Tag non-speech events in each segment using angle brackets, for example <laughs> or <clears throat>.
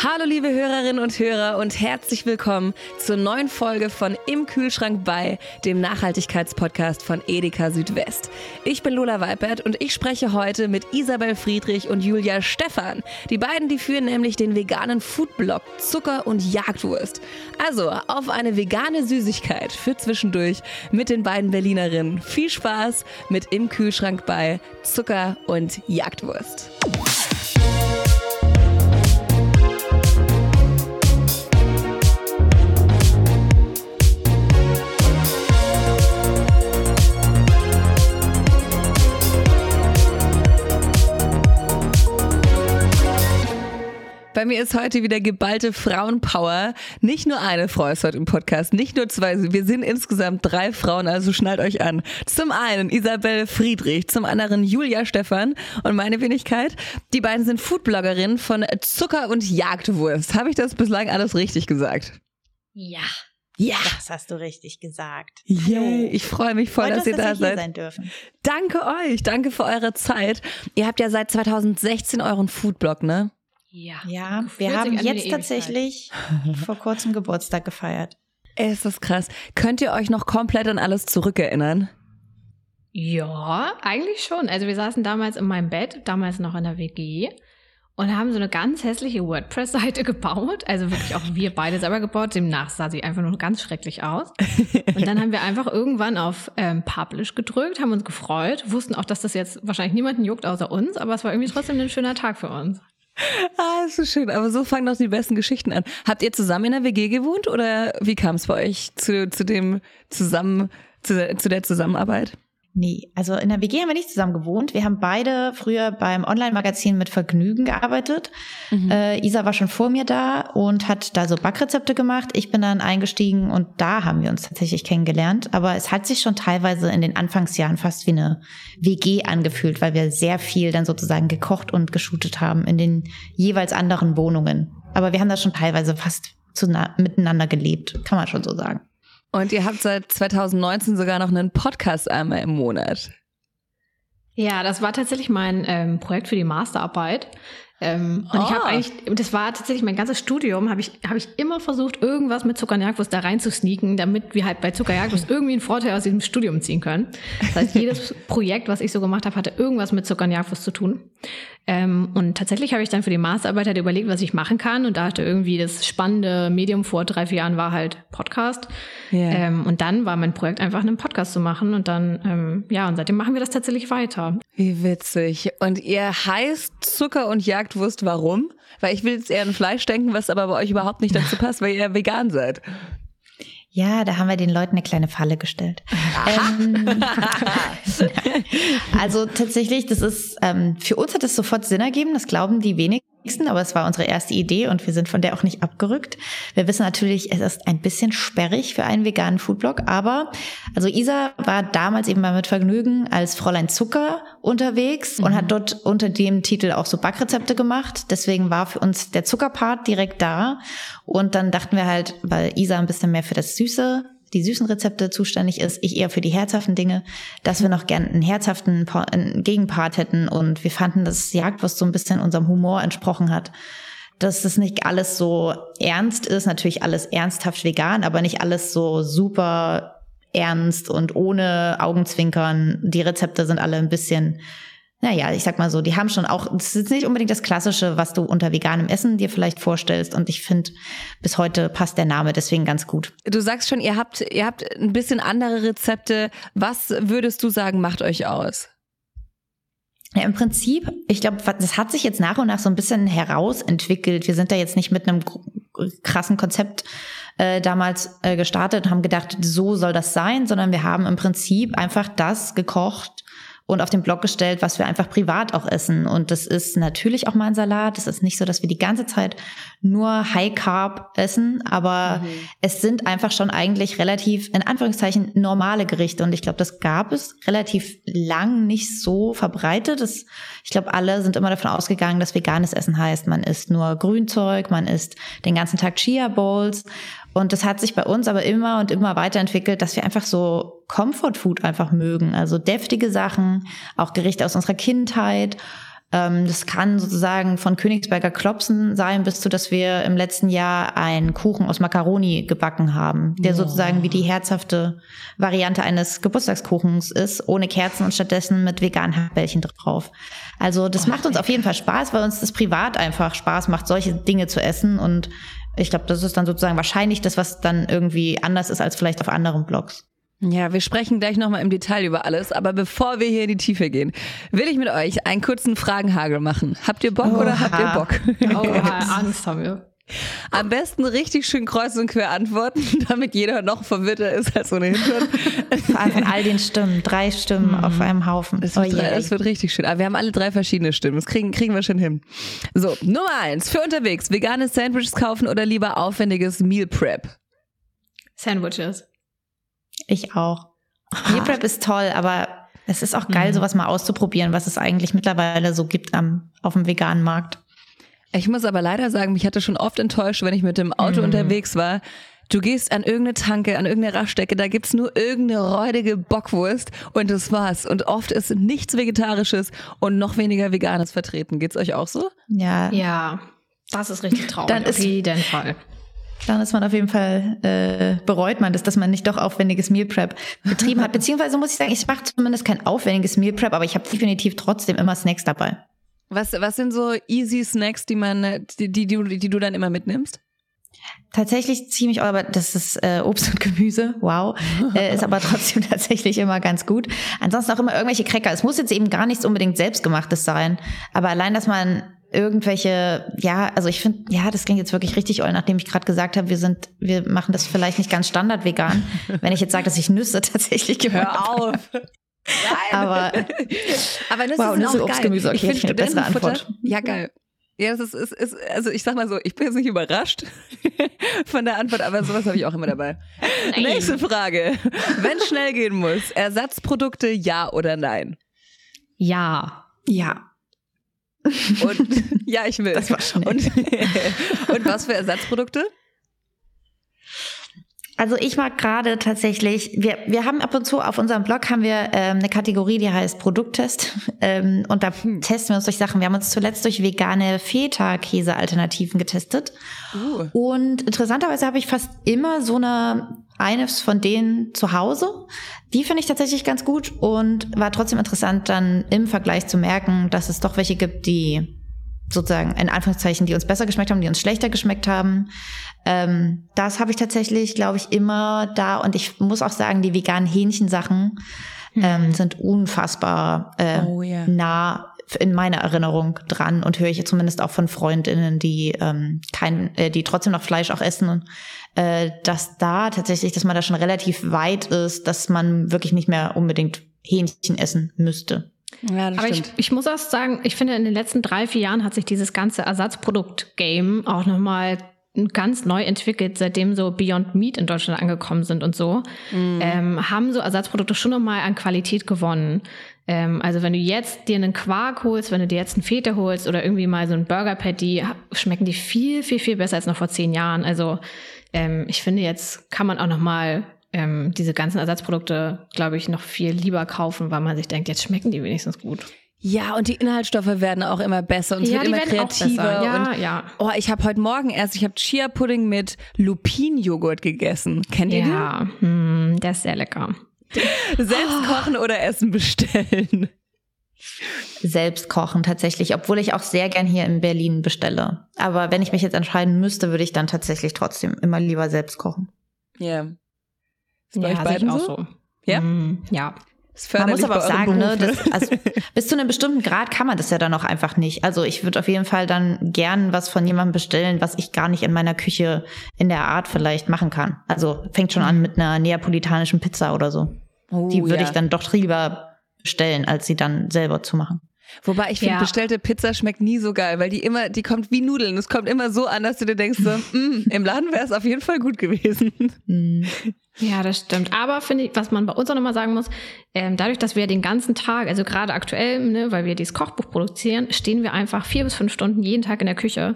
Hallo liebe Hörerinnen und Hörer und herzlich willkommen zur neuen Folge von Im Kühlschrank bei, dem Nachhaltigkeitspodcast von Edeka Südwest. Ich bin Lola Weipert und ich spreche heute mit Isabel Friedrich und Julia Stephan. Die beiden, die führen nämlich den veganen Foodblog Zucker und Jagdwurst. Also auf eine vegane Süßigkeit für zwischendurch mit den beiden Berlinerinnen. Viel Spaß mit Im Kühlschrank bei Zucker und Jagdwurst. Bei mir ist heute wieder geballte Frauenpower. Nicht nur eine Frau ist heute im Podcast, nicht nur zwei. Wir sind insgesamt drei Frauen, also schnallt euch an. Zum einen Isabel Friedrich, zum anderen Julia Stephan und meine Wenigkeit. Die beiden sind Foodbloggerinnen von Zucker und Jagdwurst. Habe ich das bislang alles richtig gesagt? Ja. Ja. Das hast du richtig gesagt. Yay, ich freue mich voll, Freut dass uns, ihr da dass seid. sein dürfen. Danke euch, danke für eure Zeit. Ihr habt ja seit 2016 euren Foodblog, ne? Ja. Ja, wir haben jetzt tatsächlich <laughs> vor kurzem Geburtstag gefeiert. Ey, Ist krass. Könnt ihr euch noch komplett an alles zurückerinnern? Ja, eigentlich schon. Also wir saßen damals in meinem Bett, damals noch in der WG und haben so eine ganz hässliche WordPress-Seite <laughs> gebaut. Also wirklich auch wir beide selber gebaut. Demnach sah sie einfach nur ganz schrecklich aus. Und dann haben wir einfach irgendwann auf ähm, Publish gedrückt, haben uns gefreut, wussten auch, dass das jetzt wahrscheinlich niemanden juckt außer uns, aber es war irgendwie trotzdem ein schöner Tag für uns. Ah, ist so schön. Aber so fangen doch die besten Geschichten an. Habt ihr zusammen in der WG gewohnt oder wie kam es bei euch zu, zu dem zusammen, zu, zu der Zusammenarbeit? Nee, also in der WG haben wir nicht zusammen gewohnt. Wir haben beide früher beim Online-Magazin mit Vergnügen gearbeitet. Äh, Isa war schon vor mir da und hat da so Backrezepte gemacht. Ich bin dann eingestiegen und da haben wir uns tatsächlich kennengelernt. Aber es hat sich schon teilweise in den Anfangsjahren fast wie eine WG angefühlt, weil wir sehr viel dann sozusagen gekocht und geshootet haben in den jeweils anderen Wohnungen. Aber wir haben da schon teilweise fast miteinander gelebt, kann man schon so sagen. Und ihr habt seit 2019 sogar noch einen Podcast einmal im Monat. Ja, das war tatsächlich mein ähm, Projekt für die Masterarbeit. Ähm, und ich habe Ah. eigentlich, das war tatsächlich mein ganzes Studium, habe ich, hab ich immer versucht, irgendwas mit Zucker und Jagdwurst da rein zu sneaken, damit wir halt bei Zucker und Jagdwurst irgendwie einen Vorteil aus diesem Studium ziehen können. Das heißt, jedes <laughs> Projekt, was ich so gemacht habe, hatte irgendwas mit Zucker und Jagdwurst zu tun. Ähm, und tatsächlich habe ich dann für die Masterarbeit halt überlegt, was ich machen kann. Und da hatte irgendwie das spannende Medium vor drei, vier Jahren war halt Podcast. Ja. Ähm, und dann war mein Projekt einfach einen Podcast zu machen. Und dann, ähm, ja, und seitdem machen wir das tatsächlich weiter. Wie witzig. Und ihr heißt Zucker und Jagdwurst, warum? Weil ich will jetzt eher an Fleisch denken, was aber bei euch überhaupt nicht dazu passt, weil ihr vegan seid. Ja, da haben wir den Leuten eine kleine Falle gestellt. Ähm, <laughs> <laughs> also tatsächlich, das ist, ähm, für uns hat es sofort Sinn ergeben, das glauben die wenigsten, aber es war unsere erste Idee und wir sind von der auch nicht abgerückt. Wir wissen natürlich, es ist ein bisschen sperrig für einen veganen Foodblog, aber also Isa war damals eben mal mit Vergnügen als Fräulein Zucker unterwegs und hat dort unter dem Titel auch so Backrezepte gemacht. Deswegen war für uns der Zuckerpart direkt da. Und dann dachten wir halt, weil Isa ein bisschen mehr für das Süße, die süßen Rezepte zuständig ist, ich eher für die herzhaften Dinge, dass wir noch gern einen herzhaften Gegenpart hätten. Und wir fanden, dass Jagdwurst so ein bisschen unserem Humor entsprochen hat. Dass das nicht alles so ernst ist, natürlich alles ernsthaft vegan, aber nicht alles so super ernst und ohne Augenzwinkern. Die Rezepte sind alle ein bisschen, naja, ich sag mal so, die haben schon auch, das ist nicht unbedingt das Klassische, was du unter veganem Essen dir vielleicht vorstellst. Und ich finde, bis heute passt der Name deswegen ganz gut. Du sagst schon, ihr habt, ihr habt ein bisschen andere Rezepte. Was würdest du sagen, macht euch aus? Ja, im Prinzip, ich glaube, das hat sich jetzt nach und nach so ein bisschen herausentwickelt. Wir sind da jetzt nicht mit einem krassen Konzept äh, damals äh, gestartet und haben gedacht, so soll das sein, sondern wir haben im Prinzip einfach das gekocht und auf den Blog gestellt, was wir einfach privat auch essen. Und das ist natürlich auch mal ein Salat. Es ist nicht so, dass wir die ganze Zeit nur High Carb essen, aber es sind einfach schon eigentlich relativ, in Anführungszeichen, normale Gerichte. Und ich glaube, das gab es relativ lang nicht so verbreitet. Das, ich glaube, alle sind immer davon ausgegangen, dass veganes Essen heißt, man isst nur Grünzeug, man isst den ganzen Tag Chia Bowls. Und das hat sich bei uns aber immer und immer weiterentwickelt, dass wir einfach so Comfort Food einfach mögen. Also deftige Sachen, auch Gerichte aus unserer Kindheit. Ähm, das kann sozusagen von Königsberger Klopsen sein, bis zu, dass wir im letzten Jahr einen Kuchen aus Macaroni gebacken haben, der sozusagen wie die herzhafte Variante eines Geburtstagskuchens ist, ohne Kerzen und stattdessen mit veganen Hackbällchen drauf. Also das macht uns auf jeden Fall Spaß, weil uns das privat einfach Spaß macht, solche Dinge zu essen und ich glaube, das ist dann sozusagen wahrscheinlich das, was dann irgendwie anders ist als vielleicht auf anderen Blogs. Ja, wir sprechen gleich nochmal im Detail über alles, aber bevor wir hier in die Tiefe gehen, will ich mit euch einen kurzen Fragenhagel machen. Habt ihr Bock Oha. oder habt ihr Bock? Oh, <laughs> Angst haben wir. Am besten richtig schön kreuz und quer antworten, <laughs> damit jeder noch verwirrter ist als ohnehin schon. Vor allem von all den Stimmen, drei Stimmen mhm. auf einem Haufen. Es wird, oh es wird, richtig schön. Aber wir haben alle drei verschiedene Stimmen. Das kriegen, kriegen wir schon hin. So, Nummer eins. Für unterwegs. Vegane Sandwiches kaufen oder lieber aufwendiges Meal Prep? Sandwiches. Ich auch. Meal Prep ist toll, aber es ist auch geil, mhm. sowas mal auszuprobieren, was es eigentlich mittlerweile so gibt am, auf dem veganen Markt. Ich muss aber leider sagen, mich hatte schon oft enttäuscht, wenn ich mit dem Auto mhm. unterwegs war. Du gehst an irgendeine Tanke, an irgendeine Raststecke, da gibt's nur irgendeine räudige Bockwurst und das war's. Und oft ist nichts Vegetarisches und noch weniger Veganes vertreten. Geht's euch auch so? Ja. Ja, das ist richtig traurig. Dann ist, auf jeden Fall. Dann ist man auf jeden Fall, äh, bereut man das, dass man nicht doch aufwendiges Meal Prep betrieben hat. <laughs> Beziehungsweise muss ich sagen, ich mache zumindest kein aufwendiges Meal Prep, aber ich habe definitiv trotzdem immer Snacks dabei. Was, was sind so easy Snacks, die man, die, die, die, die du dann immer mitnimmst? Tatsächlich ziemlich, aber das ist äh, Obst und Gemüse, wow, äh, ist aber trotzdem <laughs> tatsächlich immer ganz gut. Ansonsten auch immer irgendwelche Cracker. Es muss jetzt eben gar nichts unbedingt selbstgemachtes sein, aber allein, dass man irgendwelche, ja, also ich finde, ja, das klingt jetzt wirklich richtig oll, nachdem ich gerade gesagt habe, wir sind, wir machen das vielleicht nicht ganz standard vegan. <laughs> Wenn ich jetzt sage, dass ich Nüsse tatsächlich Hör auf. Nein. Aber, aber Nüsse wow, sind Nüsse, auch Obst, geil. Gemüse, okay, ich finde bessere Antwort. Ja, geil. Ja, das ist, ist, ist, also ich sag mal so, ich bin jetzt nicht überrascht <laughs> von der Antwort, aber sowas habe ich auch immer dabei. Nein. Nächste Frage. Wenn schnell gehen muss, Ersatzprodukte ja oder nein? Ja. Ja. Und ja, ich will. Das war schnell. Und, <laughs> und was für Ersatzprodukte? Also ich mag gerade tatsächlich, wir, wir haben ab und zu auf unserem Blog haben wir ähm, eine Kategorie, die heißt Produkttest. <laughs> Ähm, und da hm. testen wir uns durch Sachen. Wir haben uns zuletzt durch vegane Feta-Käse-Alternativen getestet. Uh. Und interessanterweise habe ich fast immer so eine eines von denen zu Hause. Die finde ich tatsächlich ganz gut und war trotzdem interessant, dann im Vergleich zu merken, dass es doch welche gibt, die sozusagen in Anführungszeichen, die uns besser geschmeckt haben, die uns schlechter geschmeckt haben. Ähm, das habe ich tatsächlich, glaube ich, immer da. Und ich muss auch sagen, die veganen Hähnchensachen hm. ähm, sind unfassbar äh, oh, yeah. nah in meiner Erinnerung dran und höre ich zumindest auch von Freundinnen, die ähm, kein, äh, die trotzdem noch Fleisch auch essen äh, dass da tatsächlich, dass man da schon relativ weit ist, dass man wirklich nicht mehr unbedingt Hähnchen essen müsste. Ja, das Aber stimmt. Ich, ich muss auch sagen, ich finde, in den letzten drei, vier Jahren hat sich dieses ganze Ersatzprodukt-Game auch nochmal ganz neu entwickelt, seitdem so Beyond Meat in Deutschland angekommen sind und so, mm. ähm, haben so Ersatzprodukte schon nochmal an Qualität gewonnen. Ähm, also wenn du jetzt dir einen Quark holst, wenn du dir jetzt einen Feta holst oder irgendwie mal so ein Burger Patty, schmecken die viel, viel, viel besser als noch vor zehn Jahren. Also ähm, ich finde, jetzt kann man auch nochmal ähm, diese ganzen Ersatzprodukte, glaube ich, noch viel lieber kaufen, weil man sich denkt, jetzt schmecken die wenigstens gut. Ja, und die Inhaltsstoffe werden auch immer besser und es ja, wird immer kreativer. Ja, und, ja. Oh, ich habe heute Morgen erst, ich habe Chia-Pudding mit Lupinjoghurt gegessen. Kennt ihr ja. den? Ja, hm, der ist sehr lecker. Selbst oh. kochen oder Essen bestellen? Selbst kochen tatsächlich, obwohl ich auch sehr gern hier in Berlin bestelle. Aber wenn ich mich jetzt entscheiden müsste, würde ich dann tatsächlich trotzdem immer lieber selbst kochen. Ja. Yeah. Ist bei ja, euch beiden auch so? so. Ja? Mm, ja. Man muss aber auch sagen, ne, das, also, <laughs> bis zu einem bestimmten Grad kann man das ja dann auch einfach nicht. Also ich würde auf jeden Fall dann gern was von jemandem bestellen, was ich gar nicht in meiner Küche in der Art vielleicht machen kann. Also fängt schon an mit einer neapolitanischen Pizza oder so. Oh, Die würde ja. ich dann doch lieber bestellen, als sie dann selber zu machen. Wobei ich finde, ja. bestellte Pizza schmeckt nie so geil, weil die immer, die kommt wie Nudeln. Es kommt immer so an, dass du dir denkst, so, <laughs> mm, im Laden wäre es auf jeden Fall gut gewesen. Mm. Ja, das stimmt. Aber finde ich, was man bei uns auch nochmal sagen muss, ähm, dadurch, dass wir den ganzen Tag, also gerade aktuell, ne, weil wir dieses Kochbuch produzieren, stehen wir einfach vier bis fünf Stunden jeden Tag in der Küche.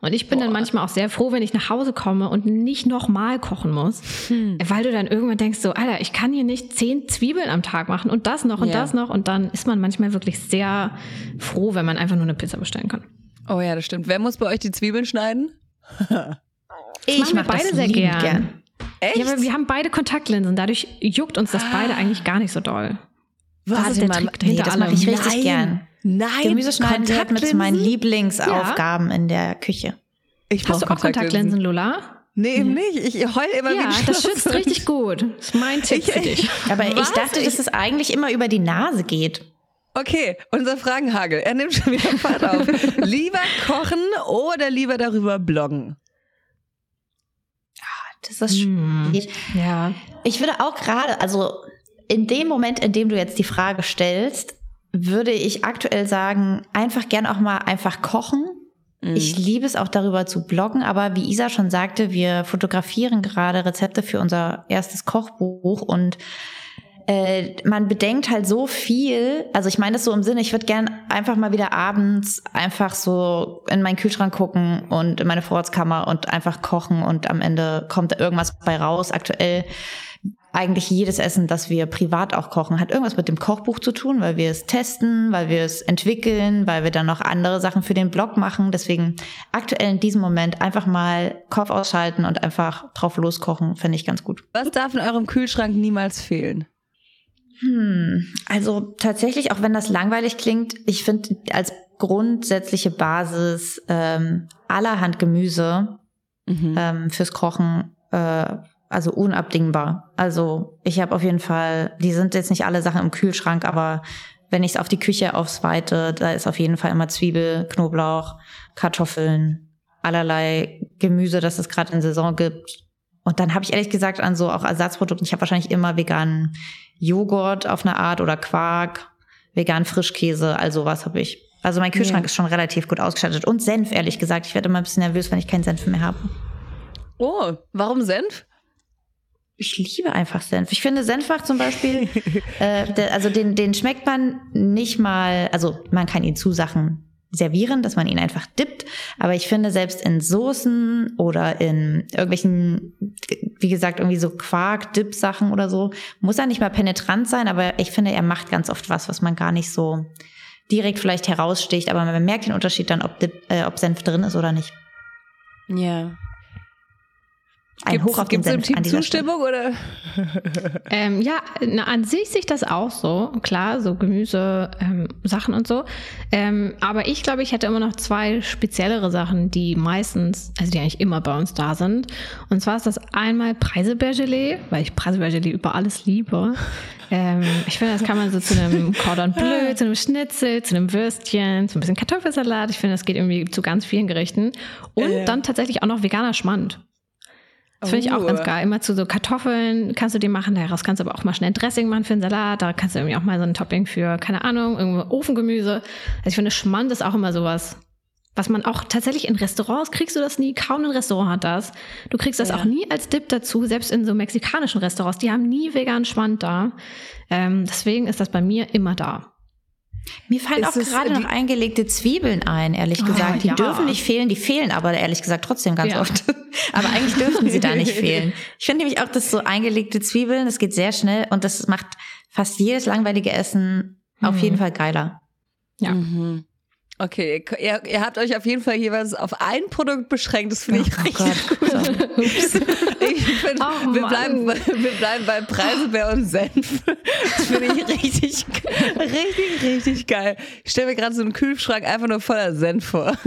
Und ich bin Boah. dann manchmal auch sehr froh, wenn ich nach Hause komme und nicht nochmal kochen muss. Hm. Weil du dann irgendwann denkst so, Alter, ich kann hier nicht zehn Zwiebeln am Tag machen und das noch und yeah. das noch. Und dann ist man manchmal wirklich sehr froh, wenn man einfach nur eine Pizza bestellen kann. Oh ja, das stimmt. Wer muss bei euch die Zwiebeln schneiden? ich mache beide sehr gern. gern. Echt? Ja, aber wir haben beide Kontaktlinsen, dadurch juckt uns das ah. beide eigentlich gar nicht so doll. Was das ist der Trick nee, das mache ich richtig Nein. gern. Nein, Gemüse schneiden gehört mit zu meinen Lieblingsaufgaben ja. in der Küche. Ich Hast du auch Kontaktlinsen, Lola? Nee, eben nicht. Ich heul immer ja, wie das schützt richtig gut. Das ist mein Tipp ich, für dich. <laughs> Aber Was? ich dachte, dass es eigentlich immer über die Nase geht. Okay, unser Fragenhagel. Er nimmt schon wieder Fahrt auf. <laughs> lieber kochen oder lieber darüber bloggen? Das ist schwierig. Hm, ja. Ich würde auch gerade, also in dem Moment, in dem du jetzt die Frage stellst, würde ich aktuell sagen, einfach gern auch mal einfach kochen. Mhm. Ich liebe es auch darüber zu bloggen, aber wie Isa schon sagte, wir fotografieren gerade Rezepte für unser erstes Kochbuch und äh, man bedenkt halt so viel. Also ich meine das so im Sinne, ich würde gern einfach mal wieder abends einfach so in meinen Kühlschrank gucken und in meine Vorratskammer und einfach kochen und am Ende kommt da irgendwas bei raus. Aktuell eigentlich jedes Essen, das wir privat auch kochen, hat irgendwas mit dem Kochbuch zu tun, weil wir es testen, weil wir es entwickeln, weil wir dann noch andere Sachen für den Blog machen. Deswegen aktuell in diesem Moment einfach mal Kopf ausschalten und einfach drauf loskochen, finde ich ganz gut. Was darf in eurem Kühlschrank niemals fehlen? Hm, also tatsächlich, auch wenn das langweilig klingt, ich finde als grundsätzliche Basis ähm, allerhand Gemüse mhm. ähm, fürs Kochen äh, also unabdingbar. Also ich habe auf jeden Fall, die sind jetzt nicht alle Sachen im Kühlschrank, aber wenn ich es auf die Küche aufsweite, da ist auf jeden Fall immer Zwiebel, Knoblauch, Kartoffeln, allerlei Gemüse, das es gerade in Saison gibt. Und dann habe ich ehrlich gesagt an so auch Ersatzprodukten, ich habe wahrscheinlich immer veganen Joghurt auf eine Art oder Quark, vegan Frischkäse, also was habe ich. Also mein Kühlschrank ja. ist schon relativ gut ausgestattet. Und Senf, ehrlich gesagt. Ich werde immer ein bisschen nervös, wenn ich keinen Senf mehr habe. Oh, warum Senf? Ich liebe einfach Senf. Ich finde, Senf macht zum Beispiel, <laughs> äh, der, also den, den schmeckt man nicht mal, also man kann ihn zu Sachen servieren, dass man ihn einfach dippt. Aber ich finde, selbst in Soßen oder in irgendwelchen, wie gesagt, irgendwie so Quark-Dip-Sachen oder so, muss er nicht mal penetrant sein, aber ich finde, er macht ganz oft was, was man gar nicht so direkt vielleicht heraussticht, aber man merkt den Unterschied dann, ob, Dip, äh, ob Senf drin ist oder nicht. Ja. Ein gibt's, Hoch auf den Senf Team Zustimmung oder? <laughs> ähm, ja, na, an sich sich das auch so, klar, so Gemüse, ähm, Sachen und so. Ähm, aber ich glaube, ich hätte immer noch zwei speziellere Sachen, die meistens, also die eigentlich immer bei uns da sind. Und zwar ist das einmal Preiselbeergelee, weil ich Preiselbeergelee über alles liebe. Ähm, ich finde, das kann man so zu einem Cordon <laughs> Bleu, zu einem Schnitzel, zu einem Würstchen, zu ein bisschen Kartoffelsalat. Ich finde, das geht irgendwie zu ganz vielen Gerichten. Und äh. dann tatsächlich auch noch veganer Schmand. Das finde ich auch ganz oh. geil. Immer zu so Kartoffeln kannst du die machen. Daraus kannst du aber auch mal schnell ein Dressing machen für einen Salat. Da kannst du irgendwie auch mal so ein Topping für, keine Ahnung, irgendwo Ofengemüse. Also ich finde, Schmand ist auch immer sowas, was man auch tatsächlich in Restaurants kriegst du das nie. Kaum ein Restaurant hat das. Du kriegst das ja. auch nie als Dip dazu. Selbst in so mexikanischen Restaurants. Die haben nie veganen Schmand da. Ähm, deswegen ist das bei mir immer da. Mir fallen auch gerade noch eingelegte Zwiebeln ein, ehrlich ah, gesagt. Oh, die ja. dürfen nicht fehlen, die fehlen aber ehrlich gesagt trotzdem ganz ja. oft. <laughs> aber eigentlich dürften sie da nicht <laughs> fehlen. Ich finde nämlich auch, dass so eingelegte Zwiebeln, das geht sehr schnell und das macht fast jedes langweilige Essen mhm. auf jeden Fall geiler. Ja. Mhm. Okay, ihr, ihr, habt euch auf jeden Fall jeweils auf ein Produkt beschränkt. Das finde ich oh, richtig Gott. gut. ich find, oh, wir, bleiben, wir bleiben bei Preiselbeer und Senf. Das finde ich richtig, richtig, richtig geil. Ich stelle mir gerade so einen Kühlschrank einfach nur voller Senf vor.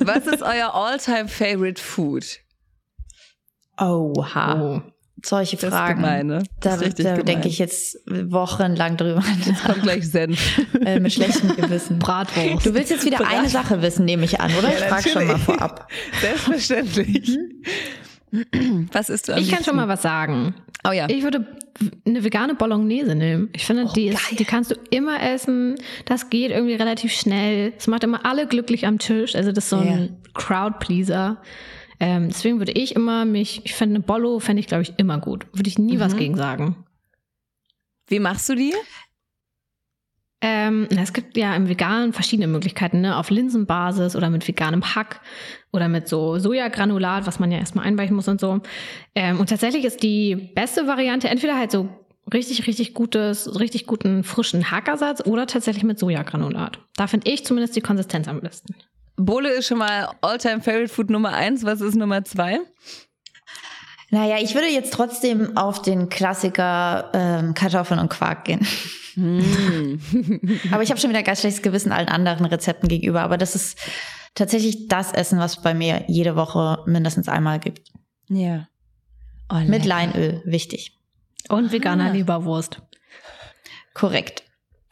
Was ist euer all-time favorite food? Oha. Oh solche das Fragen. Ist gemein, ne? Da, da denke ich jetzt wochenlang drüber. <laughs> Jetzt kommt gleich Senf. äh, mit schlechtem Gewissen. Bratwurst. Du willst jetzt wieder Brat eine Sache wissen, nehme ich an, oder? Ja, ich frage schon mal vorab. <laughs> Selbstverständlich. Mhm. Was ist du Ich kann schon mal was sagen. Oh ja. Ich würde eine vegane Bolognese nehmen. Ich finde, oh, die, ist, die kannst du immer essen. Das geht irgendwie relativ schnell. Es macht immer alle glücklich am Tisch. Also das ist so ein yeah. Crowd-Pleaser. Ähm, deswegen würde ich immer mich, ich fände eine Bollo, fände ich glaube ich immer gut. Würde ich nie mhm. was gegen sagen. Wie machst du die? Ähm, es gibt ja im Veganen verschiedene Möglichkeiten, ne? Auf Linsenbasis oder mit veganem Hack oder mit so Sojagranulat, was man ja erstmal einweichen muss und so. Ähm, und tatsächlich ist die beste Variante entweder halt so richtig, richtig gutes, richtig guten frischen Hackersatz oder tatsächlich mit Sojagranulat. Da finde ich zumindest die Konsistenz am besten. Bohle ist schon mal Alltime Favorite Food Nummer eins. Was ist Nummer zwei? Naja, ich würde jetzt trotzdem auf den Klassiker ähm, Kartoffeln und Quark gehen. Mm. <laughs> aber ich habe schon wieder ganz schlechtes Gewissen allen anderen Rezepten gegenüber. Aber das ist tatsächlich das Essen, was bei mir jede Woche mindestens einmal gibt. Ja. Oh, Mit Leinöl, wichtig. Und veganer ah. Leberwurst. Korrekt.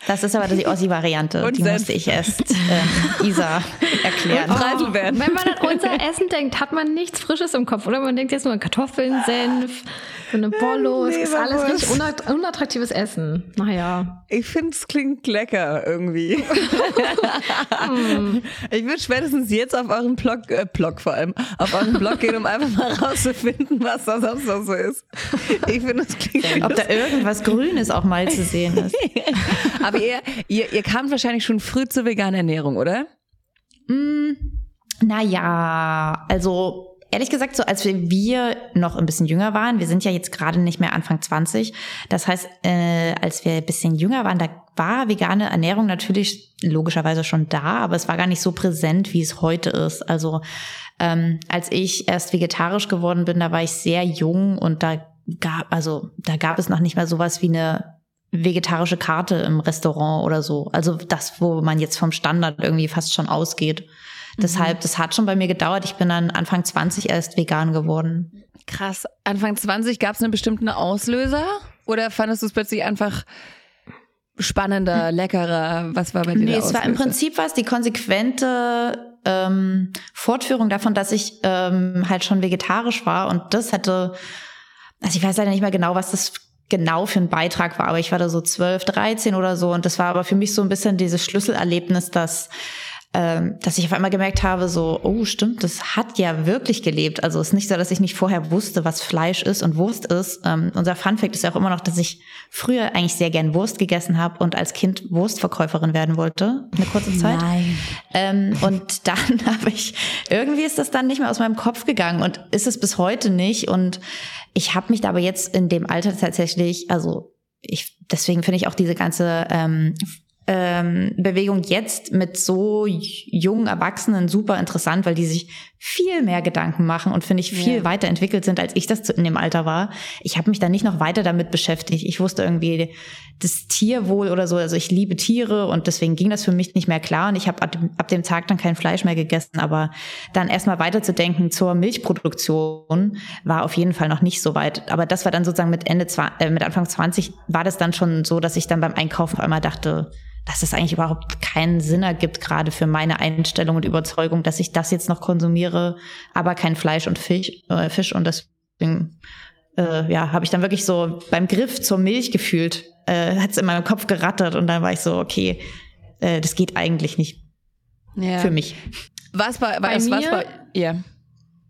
Das ist aber die Ossi-Variante. Die Senf. musste ich erst ähm, Isa <laughs> erklären. Oh, wenn man an unser <laughs> Essen denkt, hat man nichts Frisches im Kopf, oder? Man denkt jetzt nur an Kartoffeln, Senf, so eine Bollo. Es ist alles richtig unattraktives Essen. Naja. Ich finde, es klingt lecker irgendwie. hm. <laughs> Ich würde spätestens jetzt auf euren Blog, äh, Blog vor allem, auf euren Blog gehen, um einfach mal rauszufinden, was da sonst noch so ist. Ich finde, es klingt Ob da irgendwas Grünes auch mal zu sehen ist. Aber ihr, ihr, ihr kamt wahrscheinlich schon früh zur veganen Ernährung, oder? Mm, naja, also ehrlich gesagt, so als wir noch ein bisschen jünger waren, wir sind ja jetzt gerade nicht mehr Anfang 20, das heißt, äh, als wir ein bisschen jünger waren, da war vegane Ernährung natürlich logischerweise schon da, aber es war gar nicht so präsent, wie es heute ist. Also ähm, als ich erst vegetarisch geworden bin, da war ich sehr jung und da gab, also da gab es noch nicht mal sowas wie eine vegetarische Karte im Restaurant oder so. Also das, wo man jetzt vom Standard irgendwie fast schon ausgeht. Deshalb, mhm. das hat schon bei mir gedauert. Ich bin dann Anfang 20 erst vegan geworden. Krass. Anfang 20 gab es einen bestimmten Auslöser? Oder fandest du es plötzlich einfach spannender, hm. leckerer? Was war bei dir? Nee, es war im Prinzip was, die konsequente ähm, Fortführung davon, dass ich ähm, halt schon vegetarisch war und das hätte, also ich weiß leider nicht mehr genau, was das genau für ein Beitrag war, aber ich war da so 12, 13 oder so. Und das war aber für mich so ein bisschen dieses Schlüsselerlebnis, dass ähm, dass ich auf einmal gemerkt habe, so, oh stimmt, das hat ja wirklich gelebt. Also es ist nicht so, dass ich nicht vorher wusste, was Fleisch ist und Wurst ist. Ähm, unser Funfact ist ja auch immer noch, dass ich früher eigentlich sehr gern Wurst gegessen habe und als Kind Wurstverkäuferin werden wollte, eine kurze Zeit. Nein. Ähm, und dann <laughs> habe ich, irgendwie ist das dann nicht mehr aus meinem Kopf gegangen und ist es bis heute nicht. Und ich habe mich da aber jetzt in dem Alter tatsächlich, also ich, deswegen finde ich auch diese ganze ähm, ähm, Bewegung jetzt mit so jungen Erwachsenen super interessant, weil die sich viel mehr Gedanken machen und finde ich viel ja. weiterentwickelt sind, als ich das in dem Alter war. Ich habe mich da nicht noch weiter damit beschäftigt. Ich wusste irgendwie das Tierwohl oder so. Also ich liebe Tiere und deswegen ging das für mich nicht mehr klar und ich habe ab, ab, dem Tag dann kein Fleisch mehr gegessen. Aber dann erstmal weiterzudenken zur Milchproduktion war auf jeden Fall noch nicht so weit. Aber das war dann sozusagen mit Ende, äh, mit Anfang 20 war das dann schon so, dass ich dann beim Einkaufen auf einmal dachte, dass es eigentlich überhaupt keinen Sinn ergibt, gerade für meine Einstellung und Überzeugung, dass ich das jetzt noch konsumiere, aber kein Fleisch und Fisch, äh, Fisch und deswegen äh, ja, habe ich dann wirklich so beim Griff zur Milch gefühlt, äh, hat es in meinem Kopf gerattert und dann war ich so, okay, äh, das geht eigentlich nicht ja. für mich. Was bei, was, was bei, ja.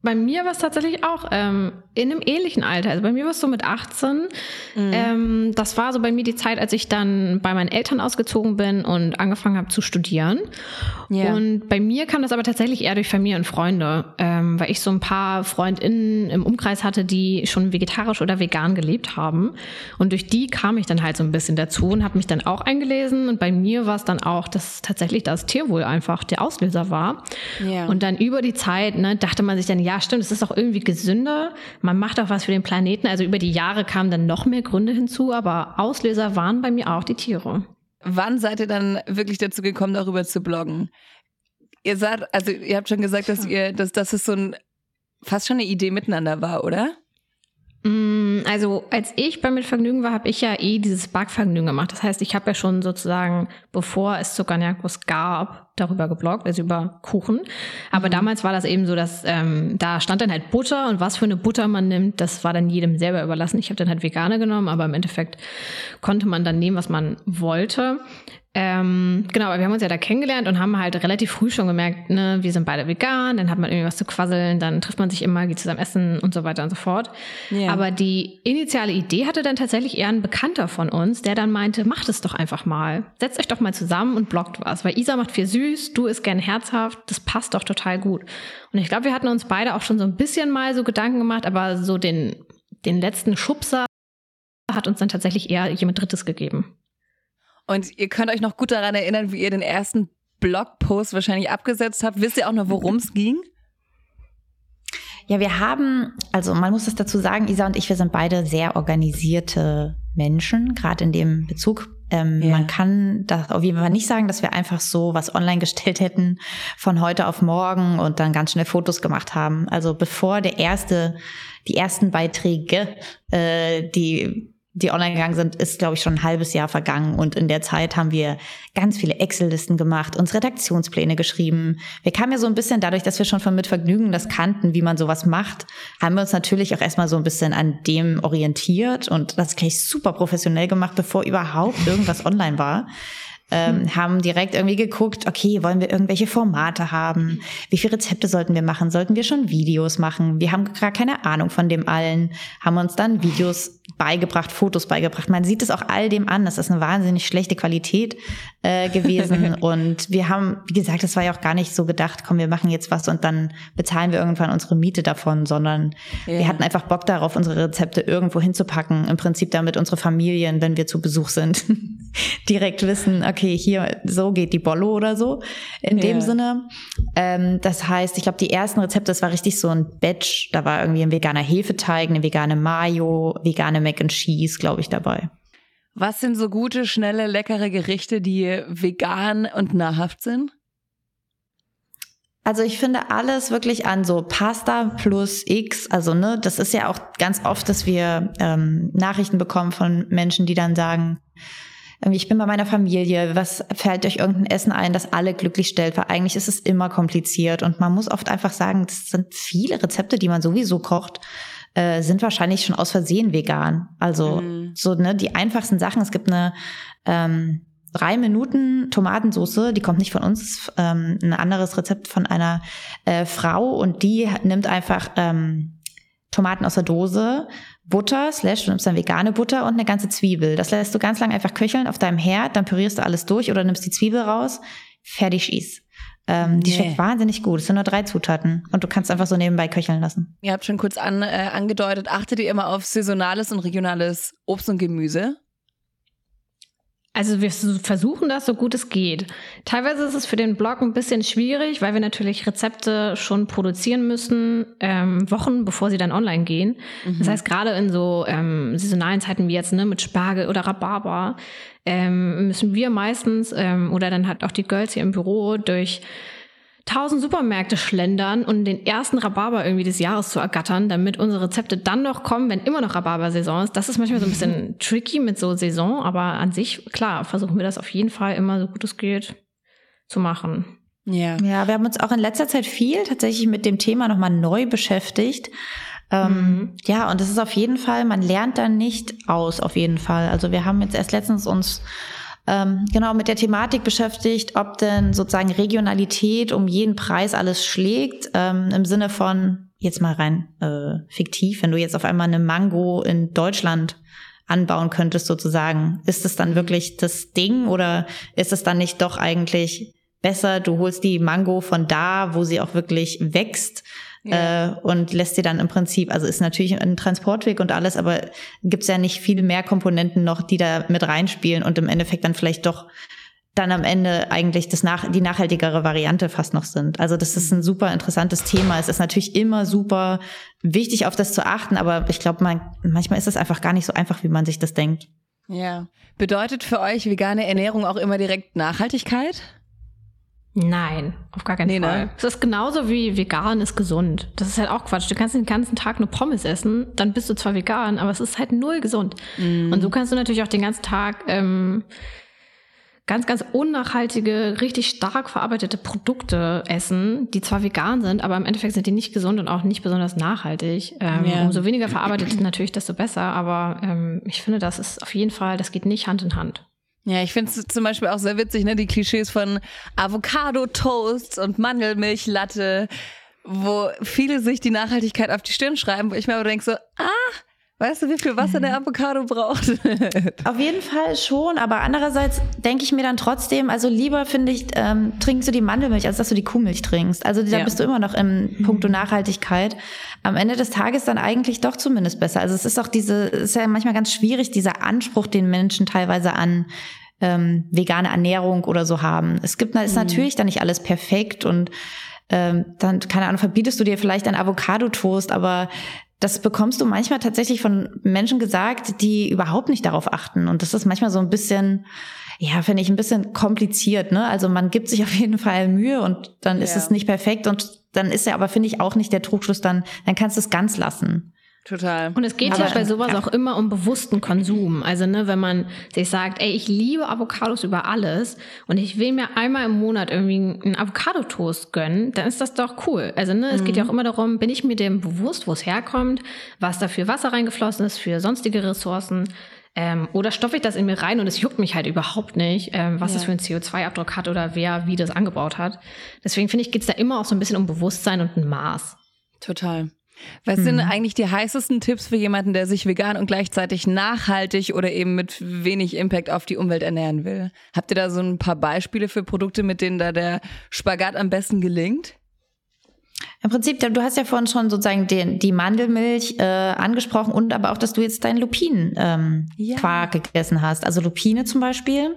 Bei mir war es tatsächlich auch ähm, in einem ähnlichen Alter. Also bei mir war es so mit 18. Mhm. Ähm, das war so bei mir die Zeit, als ich dann bei meinen Eltern ausgezogen bin und angefangen habe zu studieren. Yeah. Und bei mir kam das aber tatsächlich eher durch Familie und Freunde, ähm, weil ich so ein paar FreundInnen im Umkreis hatte, die schon vegetarisch oder vegan gelebt haben. Und durch die kam ich dann halt so ein bisschen dazu und habe mich dann auch eingelesen. Und bei mir war es dann auch, dass tatsächlich das Tierwohl einfach der Auslöser war. Yeah. Und dann über die Zeit ne, dachte man sich dann, ja stimmt, es ist auch irgendwie gesünder man macht auch was für den Planeten. Also über die Jahre kamen dann noch mehr Gründe hinzu, aber Auslöser waren bei mir auch die Tiere. Wann seid ihr dann wirklich dazu gekommen, darüber zu bloggen? Ihr seid, also ihr habt schon gesagt, dass ihr, dass, dass es so ein fast schon eine Idee miteinander war, oder? Mm, also als ich bei Mitvergnügen war, habe ich ja eh dieses Backvergnügen gemacht. Das heißt, ich habe ja schon sozusagen, bevor es Zuckernerkos gab, darüber gebloggt, also über Kuchen. Aber mhm. damals war das eben so, dass ähm, da stand dann halt Butter und was für eine Butter man nimmt, das war dann jedem selber überlassen. Ich habe dann halt vegane genommen, aber im Endeffekt konnte man dann nehmen, was man wollte. Ähm, genau, aber wir haben uns ja da kennengelernt und haben halt relativ früh schon gemerkt, ne, wir sind beide vegan, dann hat man irgendwie was zu quasseln, dann trifft man sich immer, geht zusammen essen und so weiter und so fort. Yeah. Aber die initiale Idee hatte dann tatsächlich eher ein Bekannter von uns, der dann meinte, macht es doch einfach mal. Setzt euch doch mal zusammen und blockt was, weil Isa macht viel süß, du isst gerne herzhaft, das passt doch total gut. Und ich glaube, wir hatten uns beide auch schon so ein bisschen mal so Gedanken gemacht, aber so den, den letzten Schubser hat uns dann tatsächlich eher jemand Drittes gegeben. Und ihr könnt euch noch gut daran erinnern, wie ihr den ersten Blogpost wahrscheinlich abgesetzt habt. Wisst ihr auch noch, worum es ging? Ja, wir haben, also man muss es dazu sagen, Isa und ich, wir sind beide sehr organisierte Menschen, gerade in dem Bezug. Ähm, ja. Man kann das auf jeden Fall nicht sagen, dass wir einfach so was online gestellt hätten von heute auf morgen und dann ganz schnell Fotos gemacht haben. Also bevor der erste, die ersten Beiträge, äh, die die online gegangen sind, ist, glaube ich, schon ein halbes Jahr vergangen. Und in der Zeit haben wir ganz viele Excel-Listen gemacht, uns Redaktionspläne geschrieben. Wir kamen ja so ein bisschen dadurch, dass wir schon von mit Vergnügen das kannten, wie man sowas macht, haben wir uns natürlich auch erstmal so ein bisschen an dem orientiert und das gleich super professionell gemacht, bevor überhaupt irgendwas online war ähm, hm. haben direkt irgendwie geguckt, okay, wollen wir irgendwelche Formate haben? Wie viele Rezepte sollten wir machen? Sollten wir schon Videos machen? Wir haben gar keine Ahnung von dem allen, haben uns dann Videos beigebracht, Fotos beigebracht. Man sieht es auch all dem an, das ist eine wahnsinnig schlechte Qualität äh, gewesen. <laughs> und wir haben, wie gesagt, das war ja auch gar nicht so gedacht, komm, wir machen jetzt was und dann bezahlen wir irgendwann unsere Miete davon, sondern ja. wir hatten einfach Bock darauf, unsere Rezepte irgendwo hinzupacken. Im Prinzip damit unsere Familien, wenn wir zu Besuch sind, <laughs> direkt wissen, okay, okay, hier, so geht die Bollo oder so, in ja. dem Sinne. Ähm, das heißt, ich glaube, die ersten Rezepte, das war richtig so ein Batch. Da war irgendwie ein veganer Hefeteig, eine vegane Mayo, vegane Mac and Cheese, glaube ich, dabei. Was sind so gute, schnelle, leckere Gerichte, die vegan und nahrhaft sind? Also ich finde alles wirklich an so Pasta plus X, also ne, das ist ja auch ganz oft, dass wir ähm, Nachrichten bekommen von Menschen, die dann sagen, ich bin bei meiner Familie, was fällt euch irgendein Essen ein, das alle glücklich stellt, weil eigentlich ist es immer kompliziert und man muss oft einfach sagen, das sind viele Rezepte, die man sowieso kocht, äh, sind wahrscheinlich schon aus Versehen vegan. Also mhm. so ne, die einfachsten Sachen. Es gibt eine ähm, drei Minuten Tomatensauce, die kommt nicht von uns, ähm, ein anderes Rezept von einer äh, Frau und die nimmt einfach ähm, Tomaten aus der Dose, Butter, slash, du nimmst dann vegane Butter und eine ganze Zwiebel. Das lässt du ganz lange einfach köcheln auf deinem Herd, dann pürierst du alles durch oder nimmst die Zwiebel raus, fertig schieß. Ähm, die nee. schmeckt wahnsinnig gut. Es sind nur drei Zutaten und du kannst einfach so nebenbei köcheln lassen. Ihr habt schon kurz an, äh, angedeutet, achtet ihr immer auf saisonales und regionales Obst und Gemüse? Also wir versuchen das so gut es geht. Teilweise ist es für den Blog ein bisschen schwierig, weil wir natürlich Rezepte schon produzieren müssen, ähm, Wochen bevor sie dann online gehen. Mhm. Das heißt, gerade in so ähm, saisonalen Zeiten wie jetzt ne, mit Spargel oder Rhabarber ähm, müssen wir meistens ähm, oder dann hat auch die Girls hier im Büro durch tausend Supermärkte schlendern und den ersten Rhabarber irgendwie des Jahres zu ergattern, damit unsere Rezepte dann noch kommen, wenn immer noch Rhabarber-Saison ist. Das ist manchmal so ein bisschen <laughs> tricky mit so Saison, aber an sich, klar, versuchen wir das auf jeden Fall immer so gut es geht zu machen. Ja. Ja, wir haben uns auch in letzter Zeit viel tatsächlich mit dem Thema nochmal neu beschäftigt. Ähm, mhm. Ja, und das ist auf jeden Fall, man lernt dann nicht aus, auf jeden Fall. Also wir haben jetzt erst letztens uns ähm, genau mit der Thematik beschäftigt, ob denn sozusagen Regionalität um jeden Preis alles schlägt, ähm, im Sinne von, jetzt mal rein äh, fiktiv, wenn du jetzt auf einmal eine Mango in Deutschland anbauen könntest sozusagen, ist es dann wirklich das Ding oder ist es dann nicht doch eigentlich besser, du holst die Mango von da, wo sie auch wirklich wächst ja. äh, und lässt sie dann im Prinzip, also ist natürlich ein Transportweg und alles, aber gibt's ja nicht viel mehr Komponenten noch, die da mit reinspielen und im Endeffekt dann vielleicht doch dann am Ende eigentlich das nach, die nachhaltigere Variante fast noch sind. Also das ist ein super interessantes Thema. Es ist natürlich immer super wichtig, auf das zu achten, aber ich glaube, man, manchmal ist es einfach gar nicht so einfach, wie man sich das denkt. Ja. Bedeutet für euch vegane Ernährung auch immer direkt Nachhaltigkeit? Nein, auf gar keinen nee, ne? Fall. Ne? Es ist genauso wie vegan ist gesund. Das ist halt auch Quatsch. Du kannst den ganzen Tag nur Pommes essen, dann bist du zwar vegan, aber es ist halt null gesund. Mm. Und so kannst du natürlich auch den ganzen Tag ähm, ganz, ganz unnachhaltige, richtig stark verarbeitete Produkte essen, die zwar vegan sind, aber im Endeffekt sind die nicht gesund und auch nicht besonders nachhaltig. Ähm, ja. Umso weniger verarbeitet natürlich, desto besser. Aber ähm, ich finde, das ist auf jeden Fall, das geht nicht Hand in Hand. Ja, ich finde es zum Beispiel auch sehr witzig, ne, die Klischees von Avocado-Toast und Mandelmilchlatte, wo viele sich die Nachhaltigkeit auf die Stirn schreiben, wo ich mir aber denke so, ah, Weißt du, wie viel Wasser der Avocado braucht? <laughs> Auf jeden Fall schon, aber andererseits denke ich mir dann trotzdem, also lieber finde ich, ähm, trinkst du die Mandelmilch, als dass du die Kuhmilch trinkst. Also da ja. bist du immer noch im Punkto Nachhaltigkeit. Am Ende des Tages dann eigentlich doch zumindest besser. Also es ist auch diese, es ist ja manchmal ganz schwierig, dieser Anspruch, den Menschen teilweise an ähm, vegane Ernährung oder so haben. Es gibt, ist mhm. natürlich dann nicht alles perfekt und ähm, dann, keine Ahnung, verbietest du dir vielleicht ein Avocado-Toast, aber das bekommst du manchmal tatsächlich von Menschen gesagt, die überhaupt nicht darauf achten. Und das ist manchmal so ein bisschen, ja, finde ich ein bisschen kompliziert. Ne? Also man gibt sich auf jeden Fall Mühe und dann ja. ist es nicht perfekt und dann ist ja aber, finde ich, auch nicht der Trugschluss, dann, dann kannst du es ganz lassen. Total. Und es geht Aber, ja bei sowas ja. auch immer um bewussten Konsum. Also, ne, wenn man sich sagt, ey, ich liebe Avocados über alles und ich will mir einmal im Monat irgendwie einen Avocado-Toast gönnen, dann ist das doch cool. Also, ne, mhm. es geht ja mhm. auch immer darum, bin ich mir dem bewusst, wo es herkommt, was da für Wasser reingeflossen ist, für sonstige Ressourcen. Ähm, oder stopfe ich das in mir rein und es juckt mich halt überhaupt nicht, ähm, was ja. das für einen CO2-Abdruck hat oder wer wie das angebaut hat. Deswegen finde ich, geht es da immer auch so ein bisschen um Bewusstsein und ein Maß. Total. Was mhm. sind eigentlich die heißesten Tipps für jemanden, der sich vegan und gleichzeitig nachhaltig oder eben mit wenig Impact auf die Umwelt ernähren will? Habt ihr da so ein paar Beispiele für Produkte, mit denen da der Spagat am besten gelingt? Im Prinzip, du hast ja vorhin schon sozusagen den, die Mandelmilch äh, angesprochen und aber auch, dass du jetzt deinen Lupinen-Quark ähm, ja. gegessen hast. Also Lupine zum Beispiel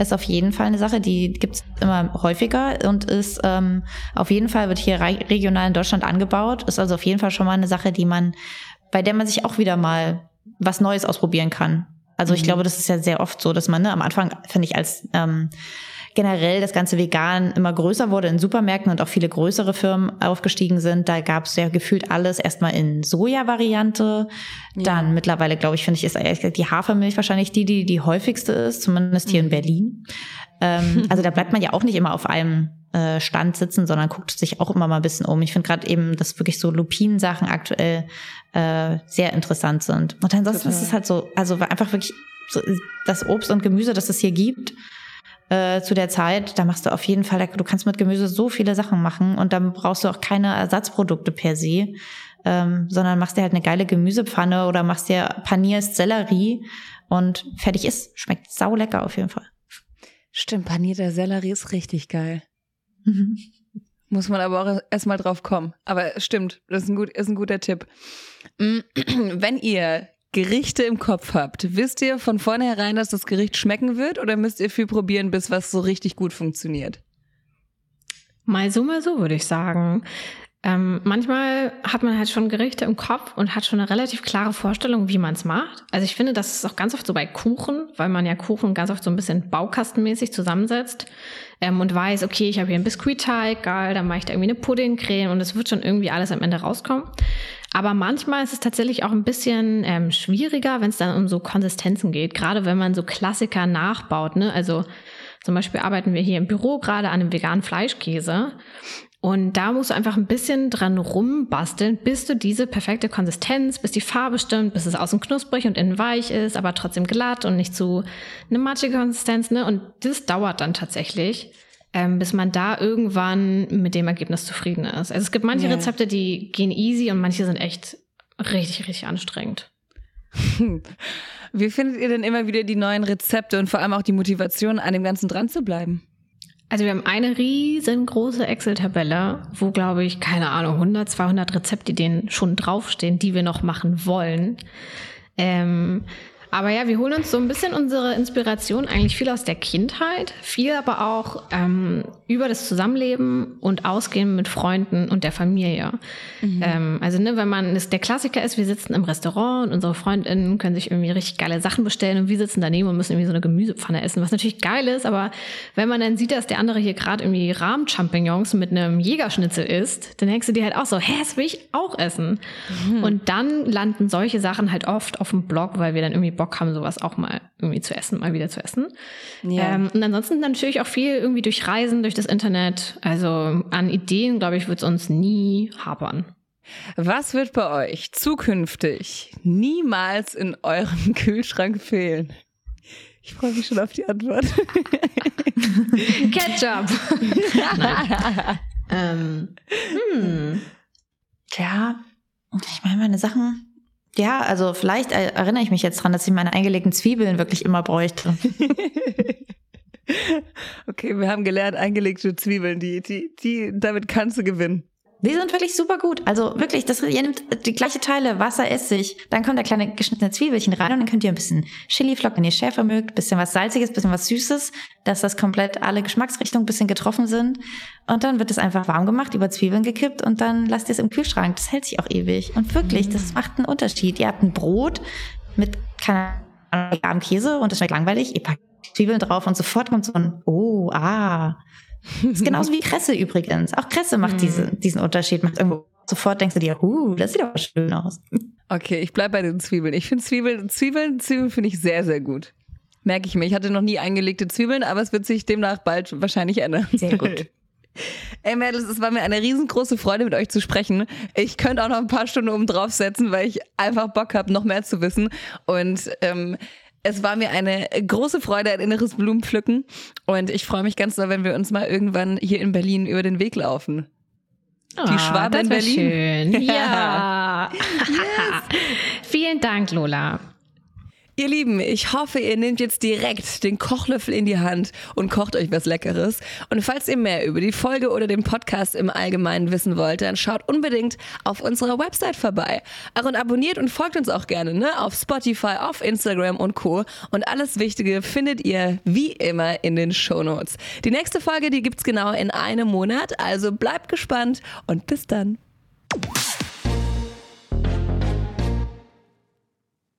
ist auf jeden Fall eine Sache, die gibt's immer häufiger und ist ähm, auf jeden Fall wird hier regional in Deutschland angebaut. Ist also auf jeden Fall schon mal eine Sache, die man, bei der man sich auch wieder mal was Neues ausprobieren kann. Also ich mhm. glaube, das ist ja sehr oft so, dass man ne, am Anfang, finde ich, als ähm, generell das ganze Vegan immer größer wurde in Supermärkten und auch viele größere Firmen aufgestiegen sind. Da gab es ja gefühlt alles erstmal in Soja-Variante. Ja. Dann mittlerweile, glaube ich, finde ich, ist die Hafermilch wahrscheinlich die, die die häufigste ist, zumindest hier mhm. in Berlin. Ähm, <laughs> also da bleibt man ja auch nicht immer auf einem äh, Stand sitzen, sondern guckt sich auch immer mal ein bisschen um. Ich finde gerade eben, dass wirklich so Lupinensachen aktuell äh, sehr interessant sind. Und ansonsten Total. ist es halt so, also einfach wirklich so das Obst und Gemüse, das es hier gibt, äh, zu der Zeit, da machst du auf jeden Fall, du kannst mit Gemüse so viele Sachen machen und dann brauchst du auch keine Ersatzprodukte per se, ähm, sondern machst dir halt eine geile Gemüsepfanne oder machst dir panierst Sellerie und fertig ist. Schmeckt sau lecker auf jeden Fall. Stimmt, panierter Sellerie ist richtig geil. Mhm. Muss man aber auch erstmal drauf kommen. Aber stimmt, das ist ein, gut, ist ein guter Tipp. <clears throat> Wenn ihr Gerichte im Kopf habt, wisst ihr von vornherein, dass das Gericht schmecken wird oder müsst ihr viel probieren, bis was so richtig gut funktioniert? Mal so, mal so, würde ich sagen. Ähm, manchmal hat man halt schon Gerichte im Kopf und hat schon eine relativ klare Vorstellung, wie man es macht. Also ich finde, das ist auch ganz oft so bei Kuchen, weil man ja Kuchen ganz oft so ein bisschen baukastenmäßig zusammensetzt ähm, und weiß, okay, ich habe hier einen Biskuitteig, geil, dann mache ich da irgendwie eine Puddingcreme und es wird schon irgendwie alles am Ende rauskommen. Aber manchmal ist es tatsächlich auch ein bisschen ähm, schwieriger, wenn es dann um so Konsistenzen geht, gerade wenn man so Klassiker nachbaut. Ne? Also zum Beispiel arbeiten wir hier im Büro gerade an einem veganen Fleischkäse. Und da musst du einfach ein bisschen dran rumbasteln, bis du diese perfekte Konsistenz, bis die Farbe stimmt, bis es außen knusprig und innen weich ist, aber trotzdem glatt und nicht zu eine matschige Konsistenz. Ne? Und das dauert dann tatsächlich ähm, bis man da irgendwann mit dem Ergebnis zufrieden ist. Also es gibt manche yeah. Rezepte, die gehen easy und manche sind echt richtig, richtig anstrengend. Wie findet ihr denn immer wieder die neuen Rezepte und vor allem auch die Motivation, an dem Ganzen dran zu bleiben? Also wir haben eine riesengroße Excel-Tabelle, wo glaube ich, keine Ahnung, 100, 200 Rezeptideen schon draufstehen, die wir noch machen wollen. Ähm, aber ja, wir holen uns so ein bisschen unsere Inspiration eigentlich viel aus der Kindheit, viel aber auch ähm, über das Zusammenleben und Ausgehen mit Freunden und der Familie. Mhm. Ähm, also ne, wenn man, das, der Klassiker ist, wir sitzen im Restaurant und unsere Freundinnen können sich irgendwie richtig geile Sachen bestellen und wir sitzen daneben und müssen irgendwie so eine Gemüsepfanne essen, was natürlich geil ist, aber wenn man dann sieht, dass der andere hier gerade irgendwie Rahmchampignons mit einem Jägerschnitzel isst, dann denkst du dir halt auch so, hä, das will ich auch essen. Mhm. Und dann landen solche Sachen halt oft auf dem Blog, weil wir dann irgendwie Bock haben, sowas auch mal irgendwie zu essen, mal wieder zu essen. Ja. Ähm, und ansonsten natürlich auch viel irgendwie durch Reisen, durch das Internet. Also an Ideen, glaube ich, wird es uns nie hapern. Was wird bei euch zukünftig niemals in eurem <laughs> Kühlschrank fehlen? Ich freue mich schon auf die Antwort. <laughs> Ketchup. <laughs> ähm, hm. Tja, ich meine, meine Sachen. Ja, also vielleicht erinnere ich mich jetzt dran, dass ich meine eingelegten Zwiebeln wirklich immer bräuchte. <laughs> okay, wir haben gelernt, eingelegte Zwiebeln, die, die, die, damit kannst du gewinnen. Die sind wirklich super gut. Also wirklich, das, ihr nehmt die gleiche Teile, Wasser, Essig, dann kommt da kleine geschnittene Zwiebelchen rein und dann könnt ihr ein bisschen Chiliflocken, wenn ihr Schärfe mögt, bisschen was Salziges, bisschen was Süßes, dass das komplett alle Geschmacksrichtungen ein bisschen getroffen sind. Und dann wird es einfach warm gemacht, über Zwiebeln gekippt und dann lasst ihr es im Kühlschrank. Das hält sich auch ewig. Und wirklich, mhm. das macht einen Unterschied. Ihr habt ein Brot mit, keine Ahnung, Käse und das schmeckt langweilig. Ihr packt Zwiebeln drauf und sofort kommt so ein, oh, ah, das ist genauso wie Kresse übrigens. Auch Kresse macht mhm. diese, diesen Unterschied. Macht irgendwo sofort denkst du dir, uh, das sieht aber schön aus. Okay, ich bleib bei den Zwiebeln. Ich finde Zwiebeln, Zwiebeln, Zwiebeln finde ich sehr, sehr gut. Merke ich mir. Ich hatte noch nie eingelegte Zwiebeln, aber es wird sich demnach bald wahrscheinlich ändern. <laughs> Sehr gut. <laughs> Ey, Mädels, es war mir eine riesengroße Freude, mit euch zu sprechen. Ich könnte auch noch ein paar Stunden oben draufsetzen, weil ich einfach Bock habe, noch mehr zu wissen. Und ähm, es war mir eine große Freude, ein inneres Blumenpflücken. Und ich freue mich ganz doll, wenn wir uns mal irgendwann hier in Berlin über den Weg laufen. Die oh, Schwaben in Berlin. Schön. <laughs> Ja. yes. <laughs> Vielen Dank, Lola. Ihr Lieben, ich hoffe, ihr nehmt jetzt direkt den Kochlöffel in die Hand und kocht euch was Leckeres. Und falls ihr mehr über die Folge oder den Podcast im Allgemeinen wissen wollt, dann schaut unbedingt auf unserer Website vorbei. Und abonniert und folgt uns auch gerne ne? auf Spotify, auf Instagram und Co. Und alles Wichtige findet ihr wie immer in den Shownotes. Die nächste Folge, die gibt's genau in einem Monat, also bleibt gespannt und bis dann.